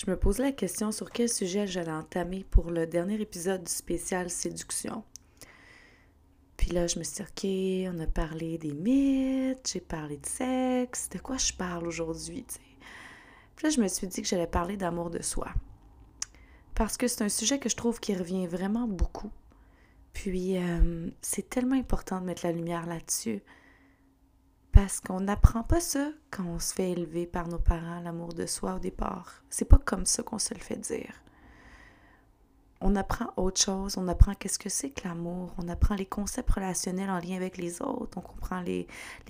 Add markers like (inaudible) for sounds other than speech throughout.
je me posais la question sur quel sujet j'allais entamer pour le dernier épisode du spécial séduction. Puis là, je me suis dit, OK, on a parlé des mythes, j'ai parlé de sexe, de quoi je parle aujourd'hui, tu. Puis là, je me suis dit que j'allais parler d'amour de soi. Parce que c'est un sujet que je trouve qui revient vraiment beaucoup. Puis, euh, c'est tellement important de mettre la lumière là-dessus. Parce qu'on n'apprend pas ça quand on se fait élever par nos parents, l'amour de soi au départ. C'est pas comme ça qu'on se le fait dire. On apprend autre chose, on apprend qu'est-ce que c'est que l'amour, on apprend les concepts relationnels en lien avec les autres, on comprend les,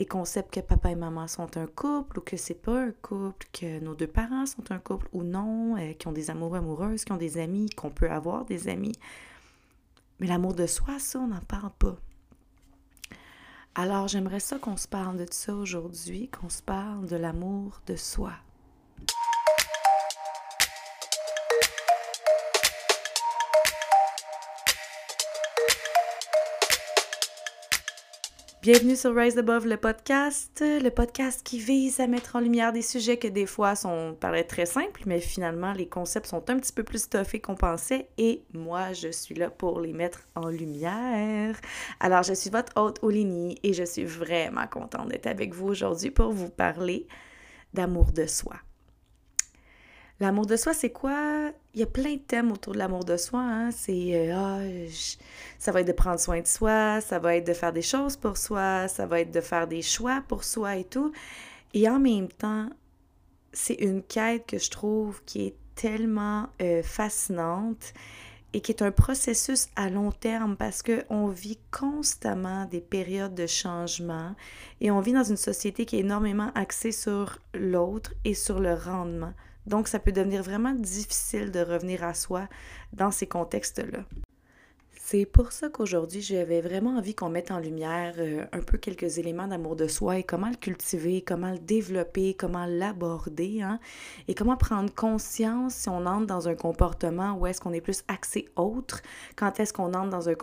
concepts que papa et maman sont un couple ou que c'est pas un couple, que nos deux parents sont un couple ou non, euh, qui ont des amoureux amoureuses, qui ont des amis, qu'on peut avoir des amis. Mais l'amour de soi, ça, on n'en parle pas. Alors j'aimerais ça qu'on se parle de ça aujourd'hui, qu'on se parle de l'amour de soi. Bienvenue sur Rise Above le podcast, le podcast qui vise à mettre en lumière des sujets que des fois sont paraissent très simples, mais finalement les concepts sont un petit peu plus stuffés qu'on pensait et moi je suis là pour les mettre en lumière. Alors je suis votre hôte Olini et je suis vraiment contente d'être avec vous aujourd'hui pour vous parler d'amour de soi. L'amour de soi, c'est quoi? Il y a plein de thèmes autour de l'amour de soi. Hein? C'est ah, ça va être de prendre soin de soi, ça va être de faire des choses pour soi, ça va être de faire des choix pour soi et tout. Et en même temps, c'est une quête que je trouve qui est tellement euh, fascinante et qui est un processus à long terme parce qu'on vit constamment des périodes de changement et on vit dans une société qui est énormément axée sur l'autre et sur le rendement. Donc, ça peut devenir vraiment difficile de revenir à soi dans ces contextes-là. C'est pour ça qu'aujourd'hui, j'avais vraiment envie qu'on mette en lumière euh, un peu quelques éléments d'amour de soi et comment le cultiver, comment le développer, comment l'aborder, hein, et comment prendre conscience si on entre dans un comportement où est-ce qu'on est plus axé autre, quand est-ce qu'on entre dans un,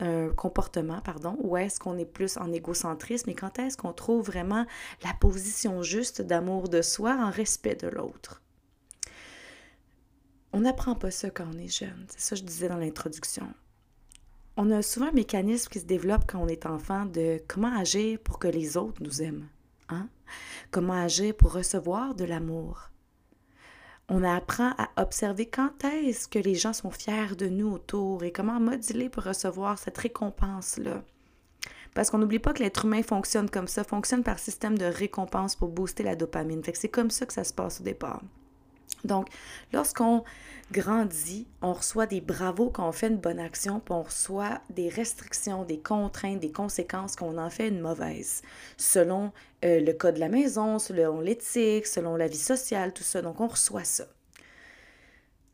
un comportement, pardon, où est-ce qu'on est plus en égocentrisme et quand est-ce qu'on trouve vraiment la position juste d'amour de soi en respect de l'autre. On n'apprend pas ça quand on est jeune. C'est ça que je disais dans l'introduction. On a souvent un mécanisme qui se développe quand on est enfant de comment agir pour que les autres nous aiment. Hein? Comment agir pour recevoir de l'amour? On apprend à observer quand est-ce que les gens sont fiers de nous autour et comment moduler pour recevoir cette récompense-là. Parce qu'on n'oublie pas que l'être humain fonctionne comme ça, fonctionne par système de récompense pour booster la dopamine. C'est comme ça que ça se passe au départ. Donc, lorsqu'on grandit, on reçoit des bravos quand on fait une bonne action, puis on reçoit des restrictions, des contraintes, des conséquences quand on en fait une mauvaise, selon euh, le code de la maison, selon l'éthique, selon la vie sociale, tout ça. Donc, on reçoit ça.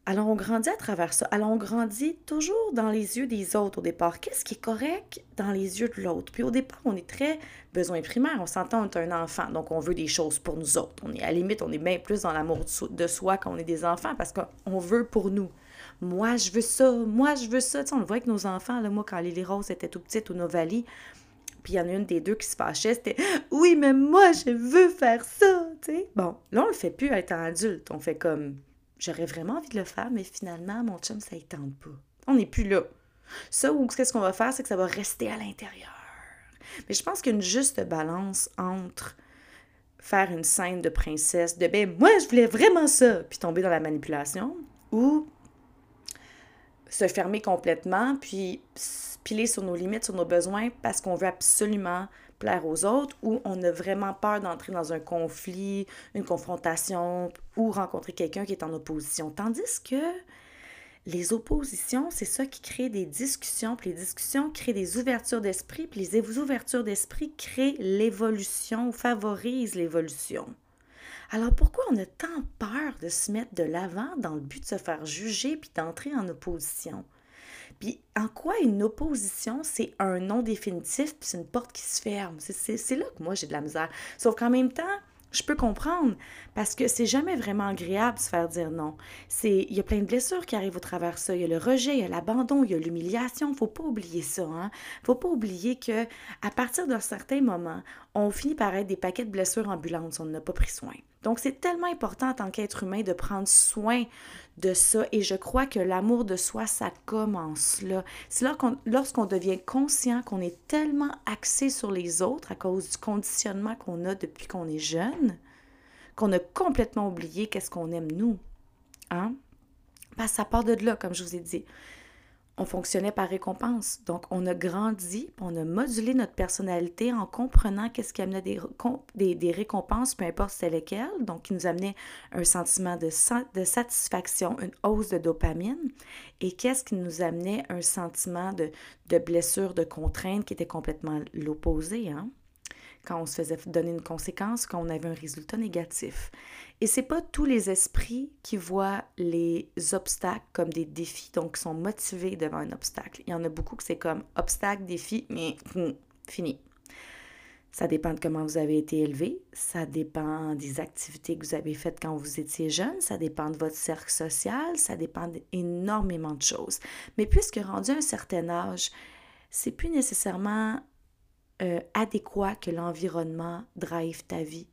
Alors, on grandit à travers ça. Alors, on grandit toujours dans les yeux des autres au départ. Qu'est-ce qui est correct dans les yeux de l'autre? Puis au départ, on est très besoin primaire. On s'entend, on un enfant, donc on veut des choses pour nous autres. On est à la limite, on est bien plus dans l'amour de soi quand on est des enfants parce qu'on veut pour nous. Moi, je veux ça. Moi, je veux ça. Tu sais, on le voit avec nos enfants. Là, moi, quand Lily Rose était tout petite ou Novali, puis il y en a une des deux qui se fâchait, c'était Oui, mais moi, je veux faire ça. Bon, là, on le fait plus étant adulte. On fait comme J'aurais vraiment envie de le faire, mais finalement, mon chum, ça ne tente pas. On n'est plus là. Ça, ou qu'est-ce qu'on va faire, c'est que ça va rester à l'intérieur. Mais je pense qu'une juste balance entre faire une scène de princesse, de ben moi je voulais vraiment ça, puis tomber dans la manipulation, ou se fermer complètement, puis piler sur nos limites, sur nos besoins, parce qu'on veut absolument plaire aux autres ou on a vraiment peur d'entrer dans un conflit, une confrontation ou rencontrer quelqu'un qui est en opposition. Tandis que les oppositions, c'est ça qui crée des discussions, puis les discussions créent des ouvertures d'esprit, puis les ouvertures d'esprit créent l'évolution, favorisent l'évolution. Alors pourquoi on a tant peur de se mettre de l'avant dans le but de se faire juger puis d'entrer en opposition? Puis en quoi une opposition, c'est un non définitif, puis c'est une porte qui se ferme? C'est là que moi j'ai de la misère. Sauf qu'en même temps, je peux comprendre parce que c'est jamais vraiment agréable de se faire dire non. C'est il y a plein de blessures qui arrivent au travers de ça, il y a le rejet, il y a l'abandon, il y a l'humiliation, faut pas oublier ça hein. Faut pas oublier que à partir d'un certain moment, on finit par être des paquets de blessures ambulantes si on n'a pas pris soin. Donc, c'est tellement important en tant qu'être humain de prendre soin de ça. Et je crois que l'amour de soi, ça commence là. C'est lorsqu'on devient conscient qu'on est tellement axé sur les autres à cause du conditionnement qu'on a depuis qu'on est jeune, qu'on a complètement oublié qu'est-ce qu'on aime nous. Hein? Parce ça part de là, comme je vous ai dit on fonctionnait par récompense. Donc, on a grandi, on a modulé notre personnalité en comprenant qu'est-ce qui amenait des, récompenses, peu importe c'est lesquelles, donc qui nous amenait un sentiment de, de satisfaction, une hausse de dopamine, et qu'est-ce qui nous amenait un sentiment de, de blessure, de contrainte qui était complètement l'opposé. Hein? Quand on se faisait donner une conséquence, quand on avait un résultat négatif. Et c'est pas tous les esprits qui voient les obstacles comme des défis, donc qui sont motivés devant un obstacle. Il y en a beaucoup que c'est comme obstacle, défi, mais hum, fini. Ça dépend de comment vous avez été élevé, ça dépend des activités que vous avez faites quand vous étiez jeune, ça dépend de votre cercle social, ça dépend d'énormément de choses. Mais puisque rendu à un certain âge, c'est plus nécessairement euh, adéquat que l'environnement drive ta vie.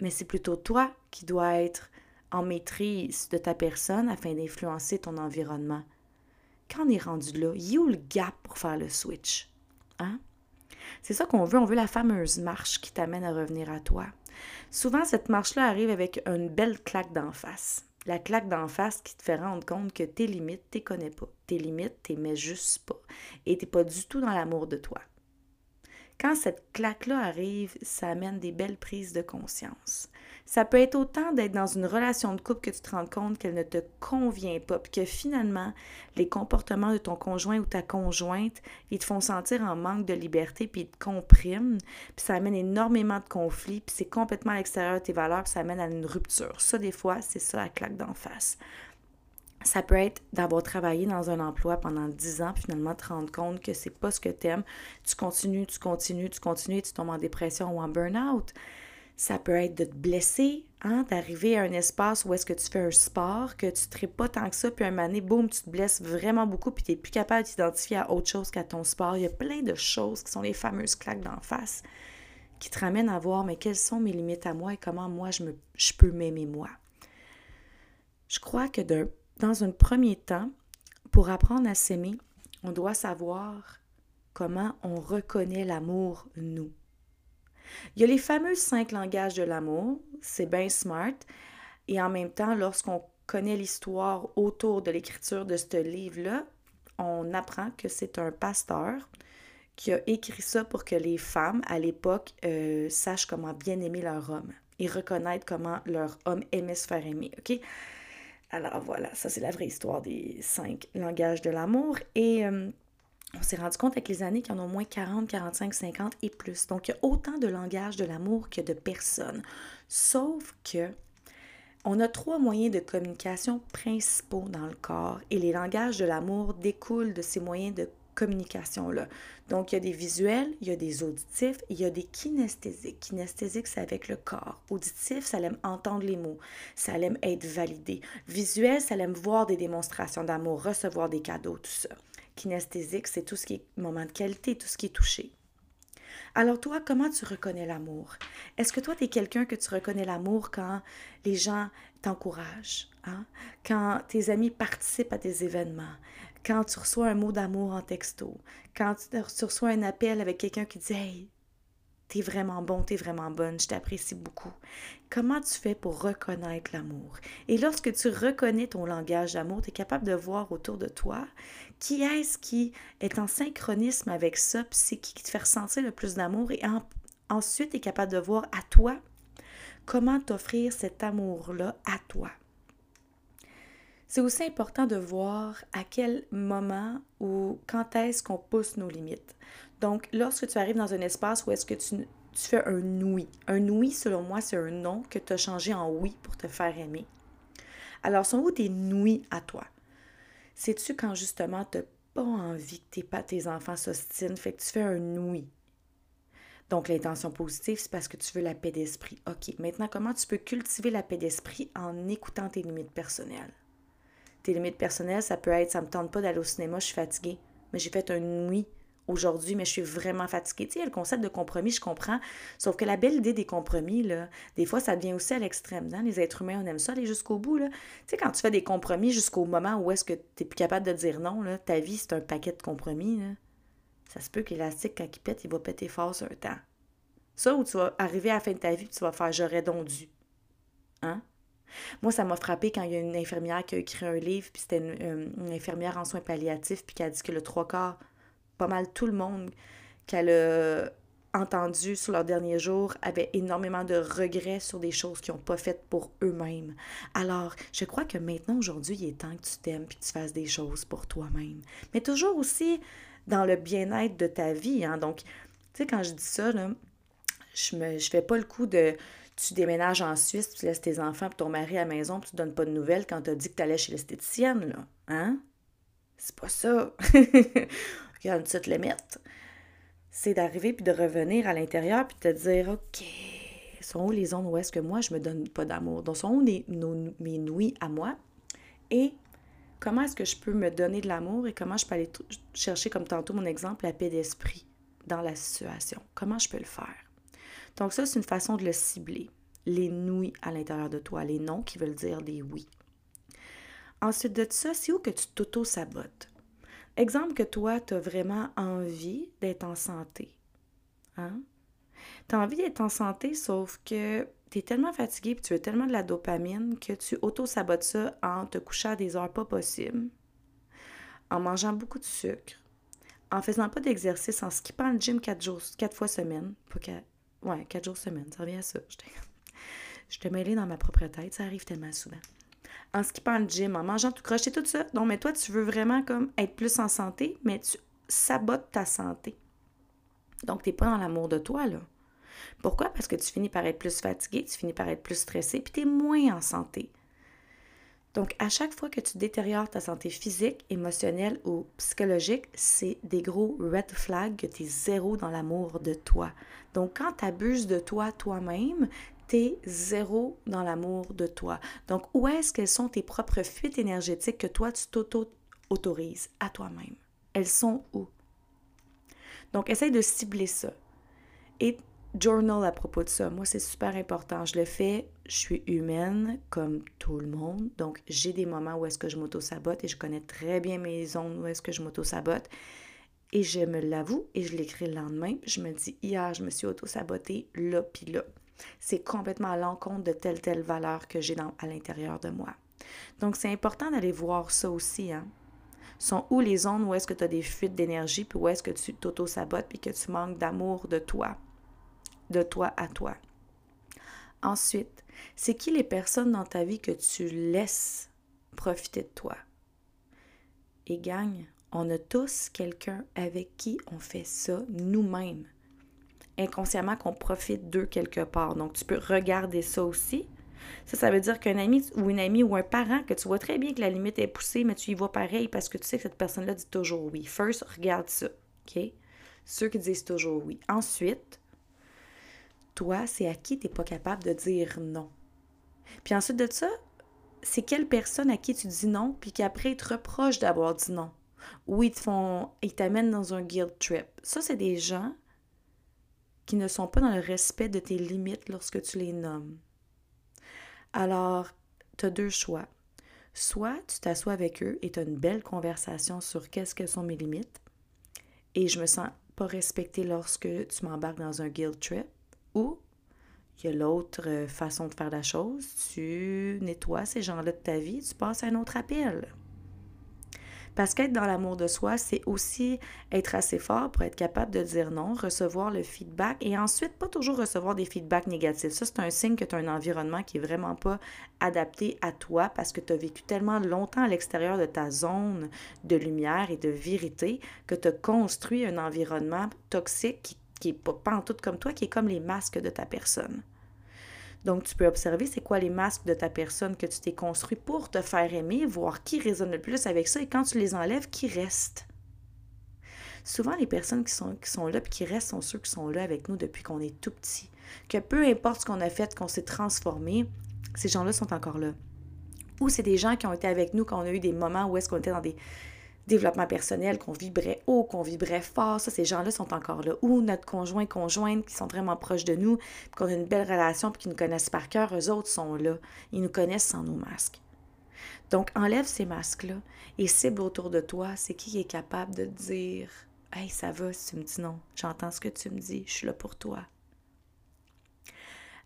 Mais c'est plutôt toi qui dois être en maîtrise de ta personne afin d'influencer ton environnement. Quand on est rendu là, il y a où le gap pour faire le switch? Hein? C'est ça qu'on veut. On veut la fameuse marche qui t'amène à revenir à toi. Souvent, cette marche-là arrive avec une belle claque d'en face. La claque d'en face qui te fait rendre compte que tes limites, tu connais pas. Tes limites, tu mets juste pas. Et tu pas du tout dans l'amour de toi. Quand cette claque-là arrive, ça amène des belles prises de conscience. Ça peut être autant d'être dans une relation de couple que tu te rends compte qu'elle ne te convient pas, puis que finalement, les comportements de ton conjoint ou ta conjointe, ils te font sentir en manque de liberté, puis ils te compriment, puis ça amène énormément de conflits, puis c'est complètement à l'extérieur de tes valeurs, puis ça amène à une rupture. Ça, des fois, c'est ça la claque d'en face. Ça peut être d'avoir travaillé dans un emploi pendant 10 ans, puis finalement te rendre compte que c'est pas ce que tu aimes. Tu continues, tu continues, tu continues, et tu tombes en dépression ou en burn-out. Ça peut être de te blesser, hein, d'arriver à un espace où est-ce que tu fais un sport, que tu ne pas tant que ça, puis un donné, boum, tu te blesses vraiment beaucoup, puis tu n'es plus capable de t'identifier à autre chose qu'à ton sport. Il y a plein de choses qui sont les fameuses claques d'en face qui te ramènent à voir, mais quelles sont mes limites à moi et comment moi je, me, je peux m'aimer moi? Je crois que d'un dans un premier temps, pour apprendre à s'aimer, on doit savoir comment on reconnaît l'amour, nous. Il y a les fameux cinq langages de l'amour, c'est bien smart, et en même temps, lorsqu'on connaît l'histoire autour de l'écriture de ce livre-là, on apprend que c'est un pasteur qui a écrit ça pour que les femmes, à l'époque, euh, sachent comment bien aimer leur homme et reconnaître comment leur homme aimait se faire aimer. OK? Alors voilà, ça c'est la vraie histoire des cinq langages de l'amour. Et euh, on s'est rendu compte avec les années qu'il y en a au moins 40, 45, 50 et plus. Donc il y a autant de langages de l'amour que de personnes. Sauf que on a trois moyens de communication principaux dans le corps et les langages de l'amour découlent de ces moyens de communication-là. Donc, il y a des visuels, il y a des auditifs, il y a des kinesthésiques. Kinesthésique, c'est avec le corps. Auditif, ça aime entendre les mots, ça aime être validé. Visuel, ça aime voir des démonstrations d'amour, recevoir des cadeaux, tout ça. Kinesthésique, c'est tout ce qui est moment de qualité, tout ce qui est touché. Alors toi, comment tu reconnais l'amour? Est-ce que toi, tu es quelqu'un que tu reconnais l'amour quand les gens t'encouragent, hein? quand tes amis participent à tes événements, quand tu reçois un mot d'amour en texto, quand tu, reçois un appel avec quelqu'un qui dit Hey, t'es vraiment bon, t'es vraiment bonne, je t'apprécie beaucoup. Comment tu fais pour reconnaître l'amour? Et lorsque tu reconnais ton langage d'amour, tu es capable de voir autour de toi qui est-ce qui est en synchronisme avec ça, puis c'est qui te fait ressentir le plus d'amour, et ensuite tu capable de voir à toi comment t'offrir cet amour-là à toi. C'est aussi important de voir à quel moment ou quand est-ce qu'on pousse nos limites. Donc, lorsque tu arrives dans un espace où est-ce que tu, fais un oui. Un oui, selon moi, c'est un non que tu as changé en oui pour te faire aimer. Alors, sont où tes oui à toi? C'est-tu quand justement tu n'as pas envie que tes, tes enfants s'ostinent, fait que tu fais un oui? Donc, l'intention positive, c'est parce que tu veux la paix d'esprit. OK, maintenant, comment tu peux cultiver la paix d'esprit en écoutant tes limites personnelles? Tes limites personnelles, ça peut être ça me tente pas d'aller au cinéma, je suis fatiguée. Mais j'ai fait un oui aujourd'hui, mais je suis vraiment fatiguée. Tu sais, le concept de compromis, je comprends. Sauf que la belle idée des compromis, là, des fois, ça devient aussi à l'extrême. Hein? Les êtres humains, on aime ça, aller jusqu'au bout. Là. Tu sais, quand tu fais des compromis jusqu'au moment où est-ce que tu n'es plus capable de dire non, là, ta vie, c'est un paquet de compromis. Ça se peut que l'élastique, quand il pète, il va péter fort sur un temps. Ça, où tu vas arriver à la fin de ta vie, tu vas faire j'aurais donc dû. Hein? Moi, ça m'a frappé quand il y a une infirmière qui a écrit un livre, puis c'était une, euh, une, infirmière en soins palliatifs, puis qui a dit que le trois quarts pas mal tout le monde qu'elle a entendu sur leurs derniers jours avait énormément de regrets sur des choses qu'ils n'ont pas faites pour eux-mêmes. Alors, je crois que maintenant, aujourd'hui, il est temps que tu t'aimes et que tu fasses des choses pour toi-même. Mais toujours aussi dans le bien-être de ta vie. Hein? Donc, tu sais, quand je dis ça, là, je ne fais pas le coup de tu déménages en Suisse, tu laisses tes enfants et ton mari à la maison, puis tu donnes pas de nouvelles quand tu as dit que tu allais chez l'esthéticienne, là. Hein? C'est pas ça. a une petite limite. C'est d'arriver puis de revenir à l'intérieur puis de te dire OK, sont où les zones où est-ce que moi je me donne pas d'amour? Donc, sont où mes nuits à moi? Et comment est-ce que je peux me donner de l'amour et comment je peux aller chercher, comme tantôt mon exemple, la paix d'esprit dans la situation? Comment je peux le faire? Donc, ça, c'est une façon de le cibler. Les nuits à l'intérieur de toi, les non qui veulent dire des oui. Ensuite de ça, c'est où que tu t'auto-sabotes? Exemple que toi, tu as vraiment envie d'être en santé. Hein? Tu as envie d'être en santé, sauf que tu es tellement fatigué et tu as tellement de la dopamine que tu auto-sabotes ça en te couchant à des heures pas possibles, en mangeant beaucoup de sucre, en faisant pas d'exercice, en skippant le gym quatre, jours, quatre fois semaine. Pas quatre, ouais, quatre jours semaine, ça revient à ça. Je (laughs) te mêlée dans ma propre tête, ça arrive tellement souvent en skippant le gym, en mangeant tout croche, tout ça. Donc, mais toi, tu veux vraiment comme être plus en santé, mais tu sabotes ta santé. Donc, tu n'es pas dans l'amour de toi, là. Pourquoi? Parce que tu finis par être plus fatigué, tu finis par être plus stressé, puis tu es moins en santé. Donc, à chaque fois que tu détériores ta santé physique, émotionnelle ou psychologique, c'est des gros red flags que tu es zéro dans l'amour de toi. Donc, quand tu abuses de toi toi-même, t'es zéro dans l'amour de toi. Donc, où est-ce qu'elles sont tes propres fuites énergétiques que toi, tu t'auto-autorises à toi-même? Elles sont où? Donc, essaye de cibler ça. Journal à propos de ça. Moi, c'est super important. Je le fais, je suis humaine comme tout le monde. Donc, j'ai des moments où est-ce que je m'auto-sabote et je connais très bien mes zones où est-ce que je m'auto-sabote. Et je me l'avoue et je l'écris le lendemain. Je me dis, hier, je me suis auto-sabotée là puis là. C'est complètement à l'encontre de telle, telle valeur que j'ai à l'intérieur de moi. Donc, c'est important d'aller voir ça aussi. Hein? Sont où les zones où est-ce que tu as des fuites d'énergie, puis où est-ce que tu t'auto-sabotes, puis que tu manques d'amour de toi, de toi à toi. Ensuite, c'est qui les personnes dans ta vie que tu laisses profiter de toi? Et gagne, on a tous quelqu'un avec qui on fait ça nous-mêmes inconsciemment qu'on profite d'eux quelque part. Donc, tu peux regarder ça aussi. Ça, ça veut dire qu'un ami ou une amie ou un parent que tu vois très bien que la limite est poussée, mais tu y vois pareil parce que tu sais que cette personne-là dit toujours oui. First, regarde ça. OK? Ceux qui disent toujours oui. Ensuite, toi, c'est à qui tu n'es pas capable de dire non. Puis ensuite de ça, c'est quelle personne à qui tu dis non, puis qu'après, ils te reprochent d'avoir dit non. Ou ils te font, ils t'amènent dans un guilt trip. Ça, c'est des gens qui ne sont pas dans le respect de tes limites lorsque tu les nommes. Alors, tu as deux choix. Soit tu t'assois avec eux et tu as une belle conversation sur qu'est-ce que sont mes limites et je me sens pas respectée lorsque tu m'embarques dans un guilt trip ou il y a l'autre euh, façon de faire la chose, tu nettoies ces gens-là de ta vie, tu passes à un autre appel. Parce qu'être dans l'amour de soi, c'est aussi être assez fort pour être capable de dire non, recevoir le feedback et ensuite pas toujours recevoir des feedbacks négatifs. Ça, c'est un signe que tu as un environnement qui est vraiment pas adapté à toi parce que tu as vécu tellement longtemps à l'extérieur de ta zone de lumière et de vérité que tu as construit un environnement toxique qui, qui est pas, tout comme toi, qui est comme les masques de ta personne. Donc, tu peux observer c'est quoi les masques de ta personne que tu t'es construit pour te faire aimer, voir qui résonne le plus avec ça et quand tu les enlèves, qui reste. Souvent, les personnes qui sont, qui sont là et qui restent sont ceux qui sont là avec nous depuis qu'on est tout petit. Que peu importe ce qu'on a fait, qu'on s'est transformé, ces gens-là sont encore là. Ou c'est des gens qui ont été avec nous quand on a eu des moments où est-ce qu'on était dans des, développement personnel, qu'on vibrait haut, qu'on vibrait fort. Ça, ces gens-là sont encore là. Ou notre conjoint, conjointe qui sont vraiment proches de nous, qu'on a une belle relation, puis qui nous connaissent par cœur, eux autres sont là. Ils nous connaissent sans nos masques. Donc, enlève ces masques-là et cible autour de toi. C'est qui est capable de dire Hey, ça va si tu me dis non. J'entends ce que tu me dis. Je suis là pour toi.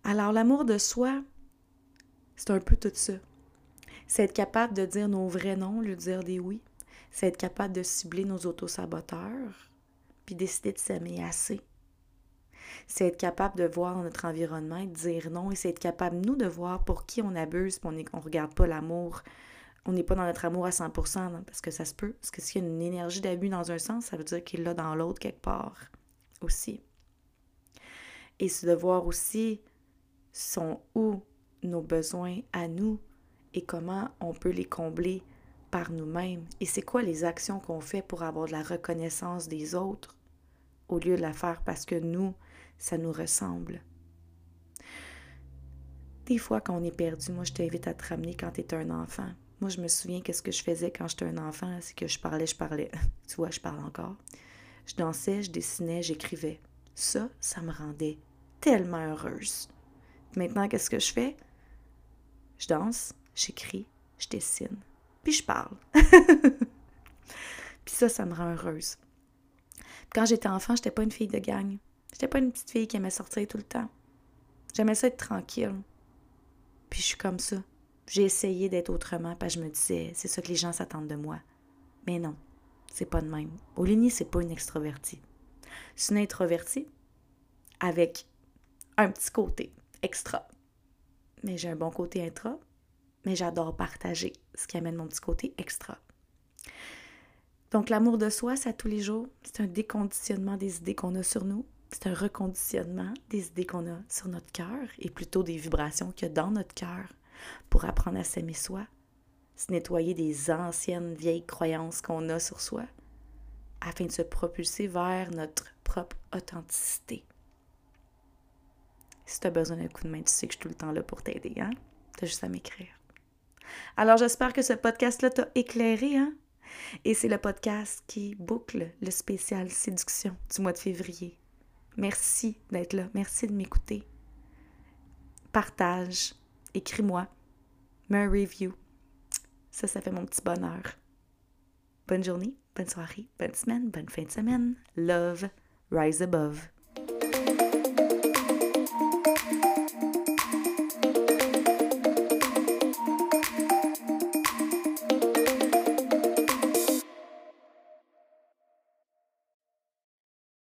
Alors, l'amour de soi, c'est un peu tout ça. C'est être capable de dire nos vrais noms, lui dire des oui c'est être capable de cibler nos autosaboteurs, puis décider de s'aimer assez. C'est être capable de voir notre environnement de dire non, et c'est être capable, nous, de voir pour qui on abuse, puis on ne regarde pas l'amour. On n'est pas dans notre amour à 100%, parce que ça se peut. Parce que s'il y a une énergie d'abus dans un sens, ça veut dire qu'il l'a dans l'autre quelque part aussi. Et c'est de voir aussi sont où nos besoins à nous et comment on peut les combler par nous-mêmes? Et c'est quoi les actions qu'on fait pour avoir de la reconnaissance des autres au lieu de la faire parce que nous, ça nous ressemble? Des fois, quand on est perdu, moi, je t'invite à te ramener quand tu es un enfant. Moi, je me souviens qu'est-ce que je faisais quand j'étais un enfant, c'est que je parlais, je parlais. (laughs) tu vois, je parle encore. Je dansais, je dessinais, j'écrivais. Ça, ça me rendait tellement heureuse. Maintenant, qu'est-ce que je fais? Je danse, j'écris, je dessine je parle. (laughs) puis ça, ça me rend heureuse. Quand j'étais enfant, j'étais pas une fille de gang. J'étais pas une petite fille qui aimait sortir tout le temps. J'aimais ça être tranquille. Puis je suis comme ça. J'ai essayé d'être autrement, parce que je me disais, c'est ça que les gens s'attendent de moi. Mais non, c'est pas de même. Oligny, c'est pas une extrovertie. C'est une introvertie avec un petit côté extra. Mais j'ai un bon côté intra, mais j'adore partager, ce qui amène mon petit côté extra. Donc l'amour de soi, c'est à tous les jours. C'est un déconditionnement des idées qu'on a sur nous. C'est un reconditionnement des idées qu'on a sur notre cœur et plutôt des vibrations qu'il y a dans notre cœur pour apprendre à s'aimer soi, se nettoyer des anciennes vieilles croyances qu'on a sur soi afin de se propulser vers notre propre authenticité. Si tu as besoin d'un coup de main, tu sais que je suis tout le temps là pour t'aider, hein? Tu as juste à m'écrire. Alors j'espère que ce podcast-là t'a éclairé, hein? Et c'est le podcast qui boucle le spécial séduction du mois de février. Merci d'être là. Merci de m'écouter. Partage. Écris-moi. Mets un review. Ça, ça fait mon petit bonheur. Bonne journée, bonne soirée, bonne semaine, bonne fin de semaine. Love, rise above.